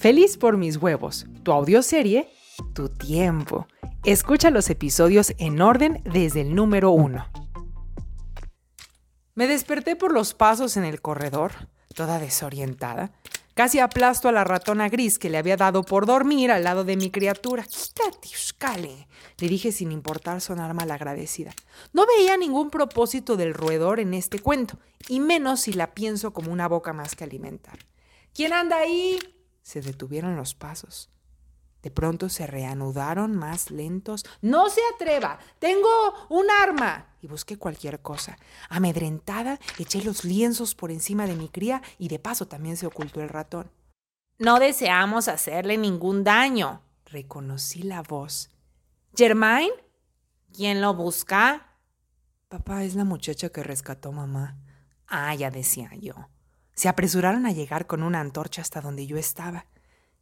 Feliz por mis huevos, tu audioserie, tu tiempo. Escucha los episodios en orden desde el número uno. Me desperté por los pasos en el corredor, toda desorientada. Casi aplasto a la ratona gris que le había dado por dormir al lado de mi criatura. Quítate, Ushkale, le dije sin importar sonar agradecida. No veía ningún propósito del roedor en este cuento, y menos si la pienso como una boca más que alimentar. ¿Quién anda ahí? Se detuvieron los pasos. De pronto se reanudaron más lentos. No se atreva. Tengo un arma. Y busqué cualquier cosa. Amedrentada, eché los lienzos por encima de mi cría y de paso también se ocultó el ratón. No deseamos hacerle ningún daño. Reconocí la voz. ¿Germain? ¿Quién lo busca? Papá es la muchacha que rescató mamá. Ah, ya decía yo. Se apresuraron a llegar con una antorcha hasta donde yo estaba.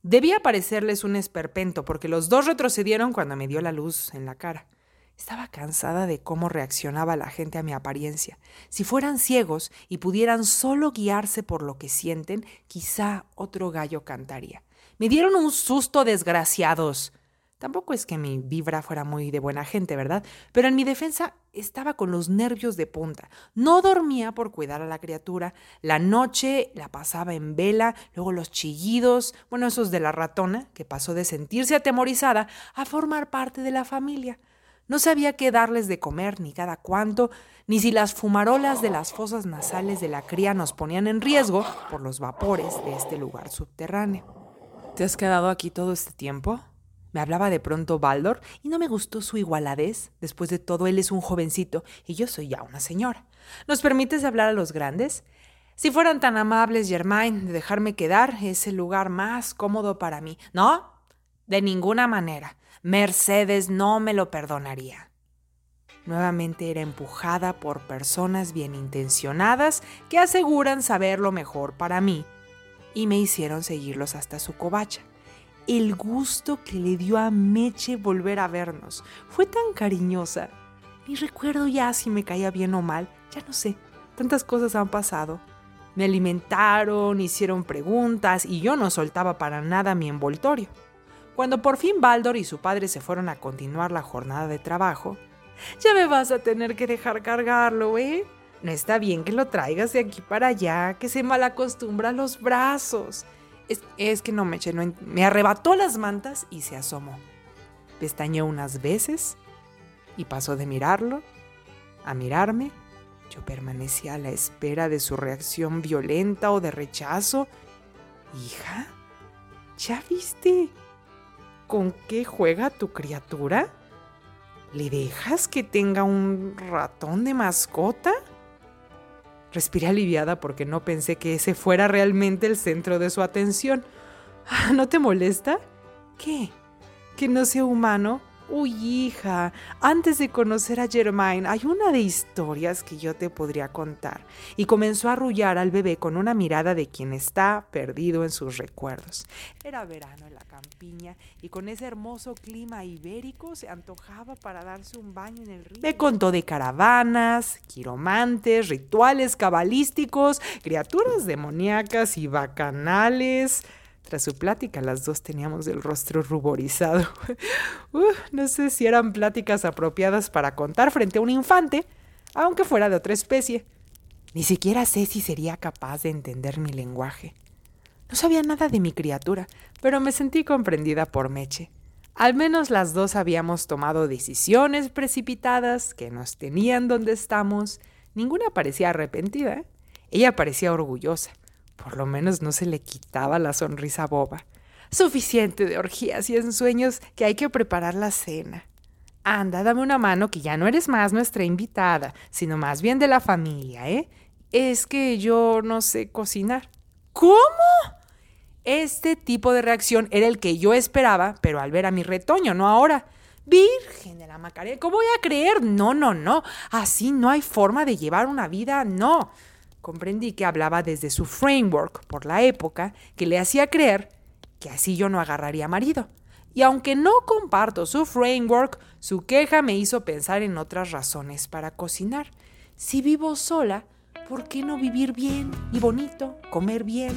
Debía parecerles un esperpento porque los dos retrocedieron cuando me dio la luz en la cara. Estaba cansada de cómo reaccionaba la gente a mi apariencia. Si fueran ciegos y pudieran solo guiarse por lo que sienten, quizá otro gallo cantaría. Me dieron un susto, desgraciados. Tampoco es que mi vibra fuera muy de buena gente, ¿verdad? Pero en mi defensa estaba con los nervios de punta. No dormía por cuidar a la criatura. La noche la pasaba en vela, luego los chillidos, bueno, esos de la ratona, que pasó de sentirse atemorizada a formar parte de la familia. No sabía qué darles de comer, ni cada cuánto, ni si las fumarolas de las fosas nasales de la cría nos ponían en riesgo por los vapores de este lugar subterráneo. ¿Te has quedado aquí todo este tiempo? Me hablaba de pronto Baldor y no me gustó su igualadez. Después de todo, él es un jovencito y yo soy ya una señora. ¿Nos permites hablar a los grandes? Si fueran tan amables, Germain, de dejarme quedar, es el lugar más cómodo para mí. No, de ninguna manera. Mercedes no me lo perdonaría. Nuevamente era empujada por personas bien intencionadas que aseguran saber lo mejor para mí y me hicieron seguirlos hasta su covacha el gusto que le dio a Meche volver a vernos. Fue tan cariñosa. Ni recuerdo ya si me caía bien o mal, ya no sé. Tantas cosas han pasado. Me alimentaron, hicieron preguntas y yo no soltaba para nada mi envoltorio. Cuando por fin Baldor y su padre se fueron a continuar la jornada de trabajo, ya me vas a tener que dejar cargarlo, ¿eh? No está bien que lo traigas de aquí para allá, que se malacostumbra los brazos. Es, que no me eché, me arrebató las mantas y se asomó. Pestañeó unas veces y pasó de mirarlo a mirarme. Yo permanecía a la espera de su reacción violenta o de rechazo. Hija, ¿ya viste con qué juega tu criatura? ¿Le dejas que tenga un ratón de mascota? Respiré aliviada porque no pensé que ese fuera realmente el centro de su atención. ¿No te molesta? ¿Qué? ¿Que no sea humano? Uy, hija, antes de conocer a Germain, hay una de historias que yo te podría contar. Y comenzó a arrullar al bebé con una mirada de quien está perdido en sus recuerdos. Era verano en la campiña y con ese hermoso clima ibérico se antojaba para darse un baño en el río. Me contó de caravanas, quiromantes, rituales cabalísticos, criaturas demoníacas y bacanales. Tras su plática, las dos teníamos el rostro ruborizado. No sé si eran pláticas apropiadas para contar frente a un infante, aunque fuera de otra especie. Ni siquiera sé si sería capaz de entender mi lenguaje. No sabía nada de mi criatura, pero me sentí comprendida por Meche. Al menos las dos habíamos tomado decisiones precipitadas que nos tenían donde estamos. Ninguna parecía arrepentida. ¿eh? Ella parecía orgullosa. Por lo menos no se le quitaba la sonrisa boba. Suficiente de orgías y ensueños que hay que preparar la cena. Anda, dame una mano que ya no eres más nuestra invitada, sino más bien de la familia, ¿eh? Es que yo no sé cocinar. ¿Cómo? Este tipo de reacción era el que yo esperaba, pero al ver a mi retoño, no ahora. Virgen de la Macarena, ¿cómo voy a creer? No, no, no. Así no hay forma de llevar una vida, no. Comprendí que hablaba desde su framework por la época que le hacía creer que así yo no agarraría marido. Y aunque no comparto su framework, su queja me hizo pensar en otras razones para cocinar. Si vivo sola, ¿por qué no vivir bien y bonito, comer bien?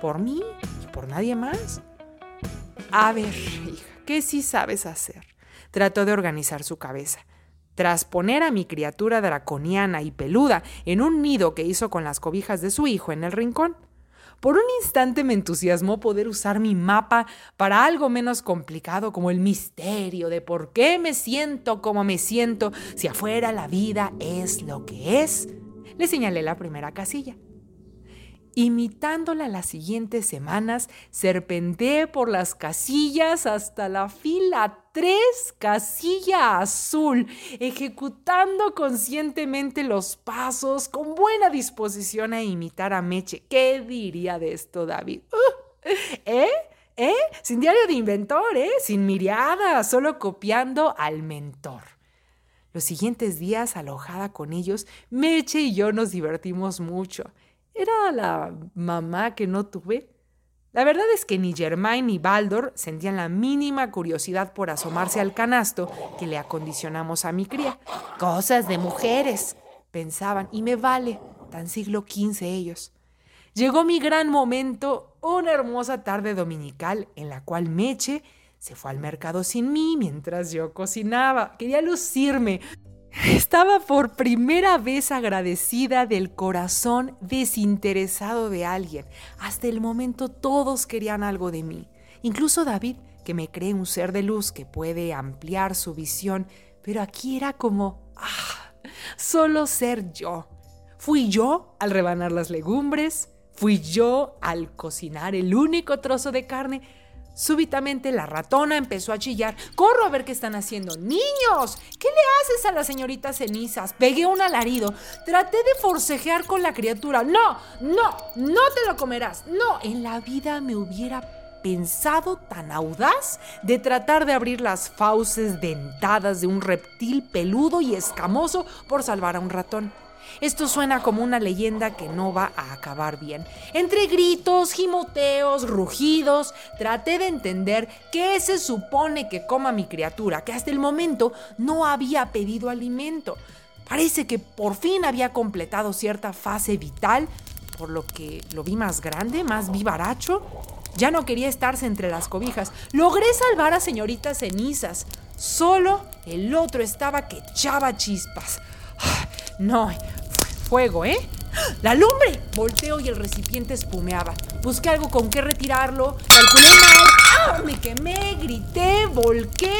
Por mí y por nadie más. A ver, hija, ¿qué sí sabes hacer? Trató de organizar su cabeza. Tras poner a mi criatura draconiana y peluda en un nido que hizo con las cobijas de su hijo en el rincón, por un instante me entusiasmó poder usar mi mapa para algo menos complicado como el misterio de por qué me siento como me siento si afuera la vida es lo que es. Le señalé la primera casilla. Imitándola las siguientes semanas, serpenteé por las casillas hasta la fila 3, casilla azul, ejecutando conscientemente los pasos con buena disposición a imitar a Meche. ¿Qué diría de esto, David? ¿Eh? ¿Eh? Sin diario de inventor, ¿eh? Sin miriada, solo copiando al mentor. Los siguientes días, alojada con ellos, Meche y yo nos divertimos mucho. Era la mamá que no tuve. La verdad es que ni Germain ni Baldor sentían la mínima curiosidad por asomarse al canasto que le acondicionamos a mi cría. Cosas de mujeres, pensaban, y me vale, tan siglo XV ellos. Llegó mi gran momento, una hermosa tarde dominical en la cual Meche se fue al mercado sin mí mientras yo cocinaba. Quería lucirme, estaba por primera vez agradecida del corazón desinteresado de alguien. Hasta el momento todos querían algo de mí. Incluso David, que me cree un ser de luz que puede ampliar su visión, pero aquí era como, ah, solo ser yo. Fui yo al rebanar las legumbres, fui yo al cocinar el único trozo de carne, Súbitamente la ratona empezó a chillar. Corro a ver qué están haciendo. Niños, ¿qué le haces a la señorita cenizas? Pegué un alarido. Traté de forcejear con la criatura. No, no, no te lo comerás. No, en la vida me hubiera pensado tan audaz de tratar de abrir las fauces dentadas de un reptil peludo y escamoso por salvar a un ratón. Esto suena como una leyenda que no va a acabar bien. Entre gritos, gimoteos, rugidos, traté de entender qué se supone que coma mi criatura, que hasta el momento no había pedido alimento. Parece que por fin había completado cierta fase vital, por lo que lo vi más grande, más vivaracho. Ya no quería estarse entre las cobijas. Logré salvar a señorita cenizas. Solo el otro estaba que echaba chispas. No, fuego, ¿eh? ¡La lumbre! Volteo y el recipiente espumeaba. Busqué algo con qué retirarlo. Calculé mal. ¡Ah! Me quemé, grité, volqué.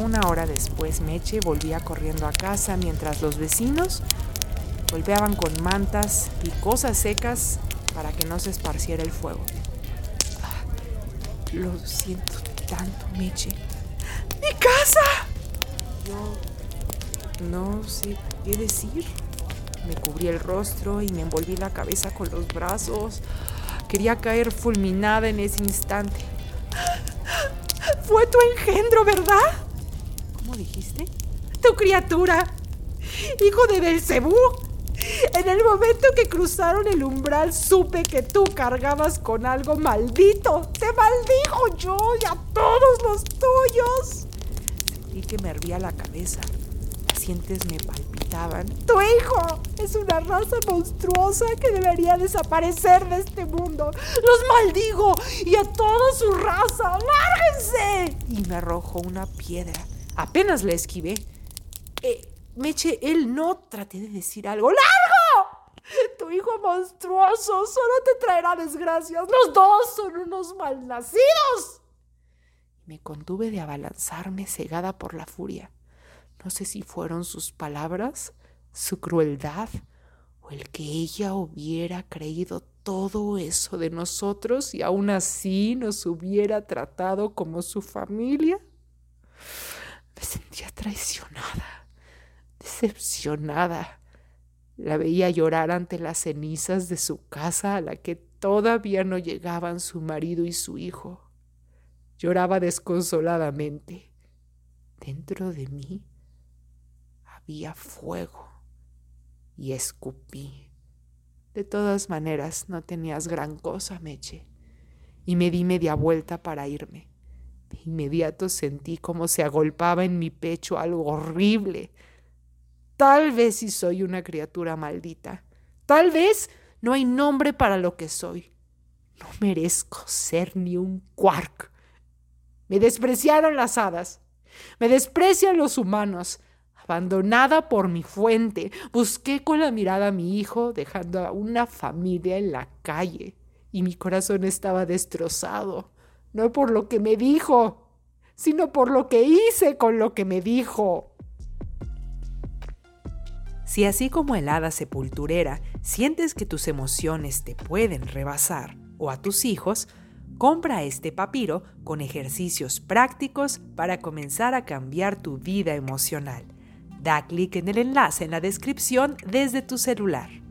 Una hora después, Meche volvía corriendo a casa mientras los vecinos golpeaban con mantas y cosas secas para que no se esparciera el fuego. Ah, lo siento tanto, Meche. ¡Mi casa! Yo no sé qué decir. Me cubrí el rostro y me envolví la cabeza con los brazos. Quería caer fulminada en ese instante. Fue tu engendro, ¿verdad? ¿Cómo dijiste? Tu criatura. Hijo de Belcebú. En el momento que cruzaron el umbral supe que tú cargabas con algo maldito. Te maldijo yo y a todos los tuyos. Sentí que me hervía la cabeza me palpitaban. Tu hijo es una raza monstruosa que debería desaparecer de este mundo. Los maldigo y a toda su raza. ¡Lárguense! Y me arrojó una piedra. Apenas la esquivé. Eh, Meche, él no traté de decir algo. ¡Largo! Tu hijo monstruoso solo te traerá desgracias. Los dos son unos malnacidos. Me contuve de abalanzarme cegada por la furia. No sé si fueron sus palabras, su crueldad, o el que ella hubiera creído todo eso de nosotros y aún así nos hubiera tratado como su familia. Me sentía traicionada, decepcionada. La veía llorar ante las cenizas de su casa a la que todavía no llegaban su marido y su hijo. Lloraba desconsoladamente. Dentro de mí había fuego y escupí. De todas maneras, no tenías gran cosa, Meche, y me di media vuelta para irme. De inmediato sentí como se agolpaba en mi pecho algo horrible. Tal vez si soy una criatura maldita. Tal vez No hay nombre para lo que soy. No merezco ser ni un quark. Me despreciaron las hadas. Me desprecian los humanos. Abandonada por mi fuente, busqué con la mirada a mi hijo, dejando a una familia en la calle. Y mi corazón estaba destrozado, no por lo que me dijo, sino por lo que hice con lo que me dijo. Si así como el hada sepulturera sientes que tus emociones te pueden rebasar, o a tus hijos, compra este papiro con ejercicios prácticos para comenzar a cambiar tu vida emocional. Da clic en el enlace en la descripción desde tu celular.